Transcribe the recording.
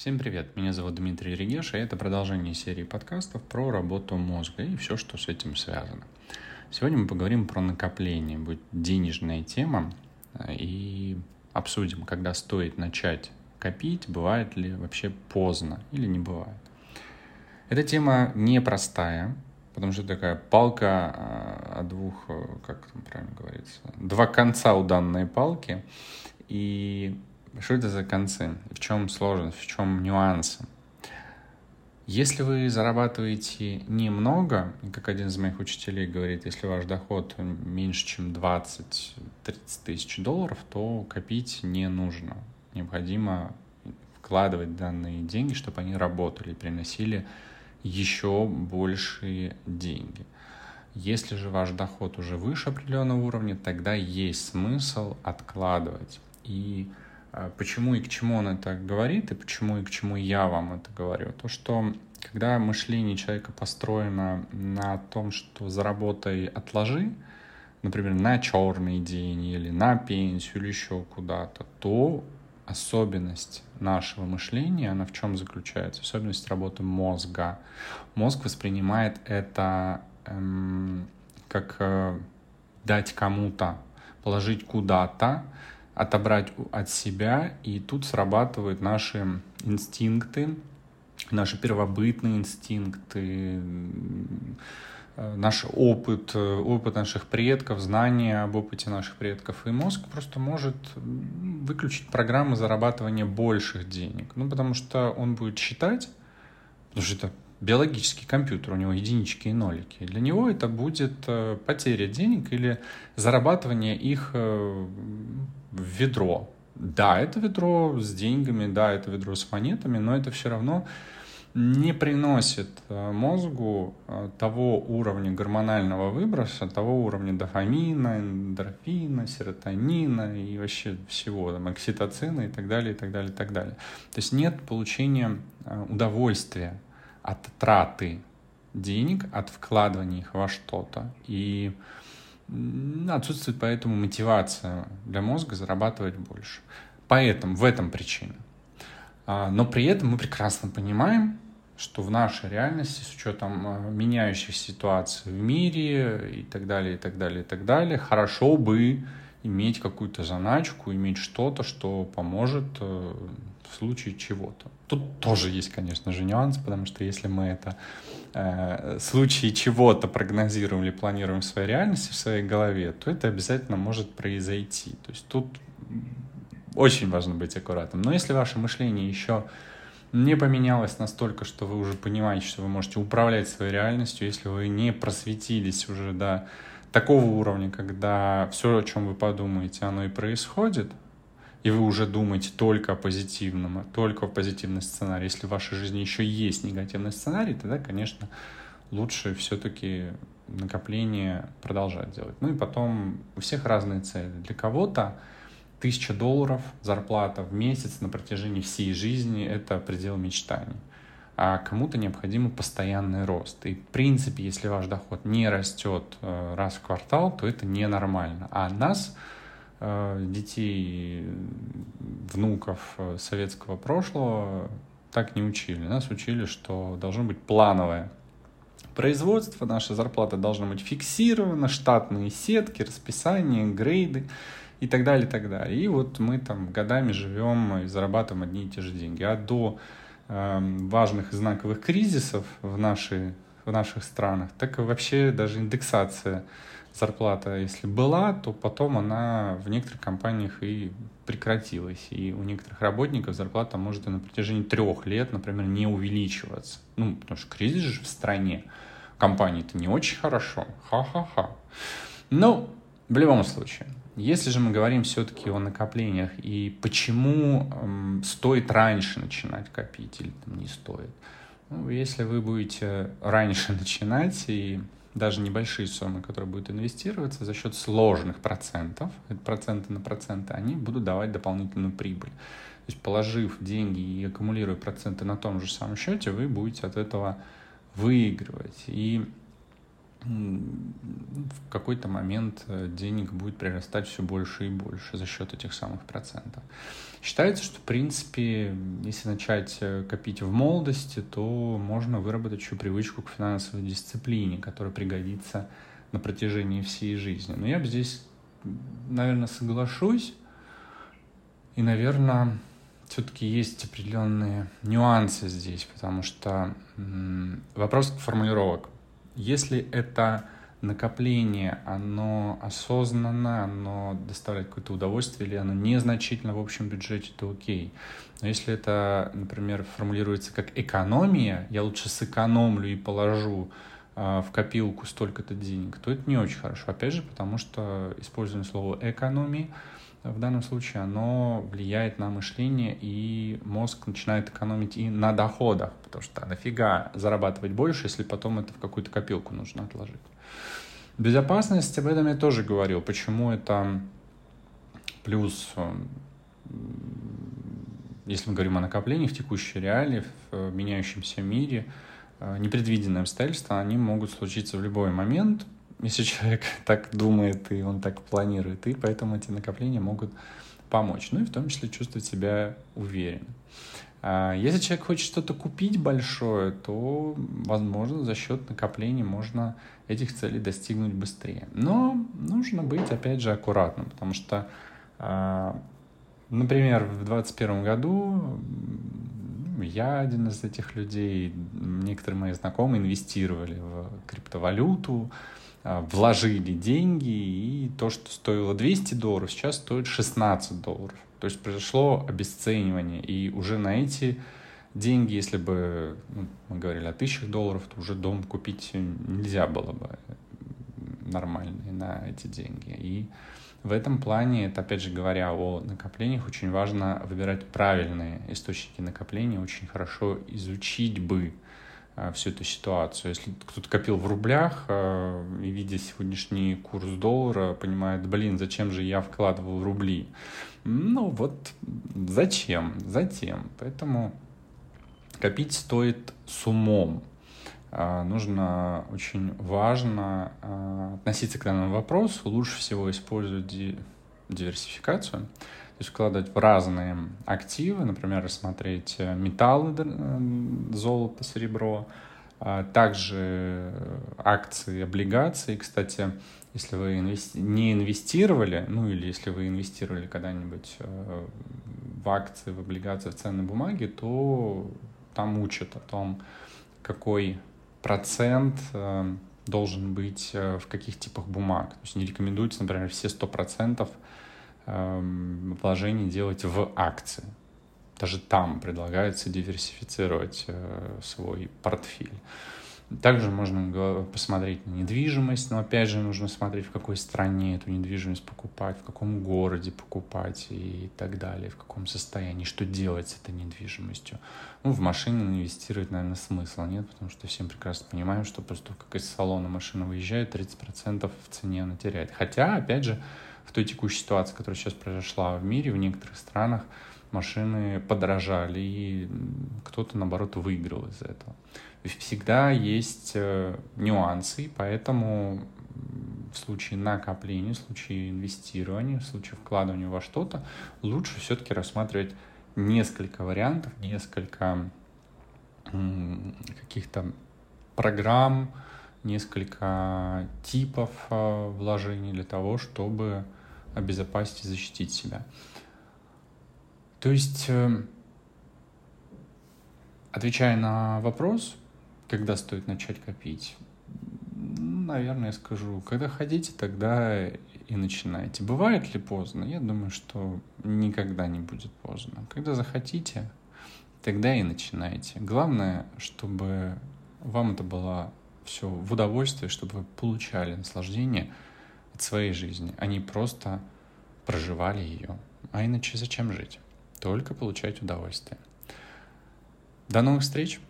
Всем привет, меня зовут Дмитрий Регеш, и это продолжение серии подкастов про работу мозга и все, что с этим связано. Сегодня мы поговорим про накопление, будет денежная тема, и обсудим, когда стоит начать копить, бывает ли вообще поздно или не бывает. Эта тема непростая, потому что такая палка а, о двух, как там правильно говорится, два конца у данной палки, и что это за концы? В чем сложность, в чем нюансы? Если вы зарабатываете немного, как один из моих учителей говорит, если ваш доход меньше, чем 20-30 тысяч долларов, то копить не нужно. Необходимо вкладывать данные деньги, чтобы они работали, приносили еще большие деньги. Если же ваш доход уже выше определенного уровня, тогда есть смысл откладывать. И почему и к чему он это говорит, и почему и к чему я вам это говорю. То, что когда мышление человека построено на том, что заработай, отложи, например, на черный день или на пенсию или еще куда-то, то особенность нашего мышления, она в чем заключается? Особенность работы мозга. Мозг воспринимает это эм, как э, дать кому-то, положить куда-то, отобрать от себя, и тут срабатывают наши инстинкты, наши первобытные инстинкты, э, наш опыт, э, опыт наших предков, знания об опыте наших предков. И мозг просто может выключить программы зарабатывания больших денег. Ну, потому что он будет считать, потому что это биологический компьютер, у него единички и нолики. Для него это будет э, потеря денег или зарабатывание их в ведро. Да, это ведро с деньгами, да, это ведро с монетами, но это все равно не приносит э, мозгу э, того уровня гормонального выброса, того уровня дофамина, эндорфина, серотонина и вообще всего, там, окситоцина и так далее, и так далее, и так далее. То есть нет получения э, удовольствия от траты денег, от вкладывания их во что-то. И отсутствует поэтому мотивация для мозга зарабатывать больше. Поэтому в этом причина. А, но при этом мы прекрасно понимаем, что в нашей реальности, с учетом а, меняющихся ситуаций в мире и так далее, и так далее, и так далее, хорошо бы иметь какую-то заначку, иметь что-то, что поможет э, в случае чего-то. Тут тоже есть, конечно же, нюанс, потому что если мы это э, в случае чего-то прогнозируем или планируем в своей реальности, в своей голове, то это обязательно может произойти. То есть тут очень важно быть аккуратным. Но если ваше мышление еще не поменялось настолько, что вы уже понимаете, что вы можете управлять своей реальностью, если вы не просветились уже до такого уровня, когда все, о чем вы подумаете, оно и происходит, и вы уже думаете только о позитивном, только о позитивном сценарии. Если в вашей жизни еще есть негативный сценарий, тогда, конечно, лучше все-таки накопление продолжать делать. Ну и потом у всех разные цели. Для кого-то тысяча долларов зарплата в месяц на протяжении всей жизни — это предел мечтаний. А кому-то необходим постоянный рост. И, в принципе, если ваш доход не растет э, раз в квартал, то это ненормально. А нас Э, детей, внуков э, советского прошлого так не учили. Нас учили, что должно быть плановое производство, наша зарплата должна быть фиксирована, штатные сетки, расписание, грейды и так далее, и так далее. И вот мы там годами живем и зарабатываем одни и те же деньги. А до важных и знаковых кризисов в, нашей, в наших странах, так и вообще даже индексация зарплата, если была, то потом она в некоторых компаниях и прекратилась. И у некоторых работников зарплата может и на протяжении трех лет, например, не увеличиваться. Ну, потому что кризис же в стране. Компании это не очень хорошо. Ха-ха-ха. Но в любом случае, если же мы говорим все-таки о накоплениях и почему эм, стоит раньше начинать копить или там, не стоит. Ну, если вы будете раньше начинать и даже небольшие суммы, которые будут инвестироваться за счет сложных процентов, это проценты на проценты, они будут давать дополнительную прибыль. То есть положив деньги и аккумулируя проценты на том же самом счете, вы будете от этого выигрывать. И в какой-то момент э, денег будет прирастать все больше и больше за счет этих самых процентов. Считается, что, в принципе, если начать э, копить в молодости, то можно выработать еще привычку к финансовой дисциплине, которая пригодится на протяжении всей жизни. Но я бы здесь, наверное, соглашусь. И, наверное, все-таки есть определенные нюансы здесь, потому что вопрос формулировок. Если это накопление, оно осознанно, оно доставляет какое-то удовольствие или оно незначительно в общем бюджете, то окей. Но если это, например, формулируется как экономия, я лучше сэкономлю и положу э, в копилку столько-то денег, то это не очень хорошо. Опять же, потому что используем слово экономии, в данном случае оно влияет на мышление, и мозг начинает экономить и на доходах, потому что нафига зарабатывать больше, если потом это в какую-то копилку нужно отложить. Безопасность, об этом я тоже говорил, почему это плюс, если мы говорим о накоплении в текущей реалии, в меняющемся мире, непредвиденные обстоятельства, они могут случиться в любой момент, если человек так думает и он так планирует, и поэтому эти накопления могут помочь, ну и в том числе чувствовать себя уверенно. А если человек хочет что-то купить большое, то, возможно, за счет накопления можно этих целей достигнуть быстрее. Но нужно быть, опять же, аккуратным, потому что, а, например, в 2021 году я один из этих людей, некоторые мои знакомые инвестировали в криптовалюту, вложили деньги, и то, что стоило 200 долларов, сейчас стоит 16 долларов. То есть произошло обесценивание, и уже на эти деньги, если бы ну, мы говорили о тысячах долларов, то уже дом купить нельзя было бы нормальный на эти деньги. И в этом плане, это опять же говоря о накоплениях, очень важно выбирать правильные источники накопления, очень хорошо изучить бы всю эту ситуацию. Если кто-то копил в рублях э, и видя сегодняшний курс доллара, понимает, блин, зачем же я вкладывал рубли? Ну вот зачем? Затем. Поэтому копить стоит с умом. Э, нужно очень важно относиться к данному вопросу. Лучше всего использовать диверсификацию есть вкладывать в разные активы, например, рассмотреть э, металлы, э, золото, серебро, а также акции, облигации. Кстати, если вы инвести... не инвестировали, ну или если вы инвестировали когда-нибудь э, в акции, в облигации, в ценные бумаги, то там учат о том, какой процент должен быть в каких типах бумаг. То есть не рекомендуется, например, все 100% Эм, вложений делать в акции. Даже там предлагается диверсифицировать э, свой портфель. Также можно посмотреть на недвижимость, но опять же нужно смотреть, в какой стране эту недвижимость покупать, в каком городе покупать и так далее, в каком состоянии, что делать с этой недвижимостью. Ну, в машины инвестировать, наверное, смысла нет, потому что всем прекрасно понимаем, что того, как из салона машина выезжает, 30% в цене она теряет. Хотя, опять же, в той текущей ситуации, которая сейчас произошла в мире, в некоторых странах машины подорожали, и кто-то, наоборот, выиграл из этого. Всегда есть э, нюансы, поэтому в случае накопления, в случае инвестирования, в случае вкладывания во что-то, лучше все-таки рассматривать несколько вариантов, несколько каких-то программ, несколько типов э, вложений для того, чтобы обезопасить и защитить себя. То есть, э, отвечая на вопрос, когда стоит начать копить, наверное, я скажу, когда хотите, тогда и начинайте. Бывает ли поздно? Я думаю, что никогда не будет поздно. Когда захотите, тогда и начинайте. Главное, чтобы вам это было все в удовольствие, чтобы вы получали наслаждение – от своей жизни. Они просто проживали ее. А иначе зачем жить? Только получать удовольствие. До новых встреч!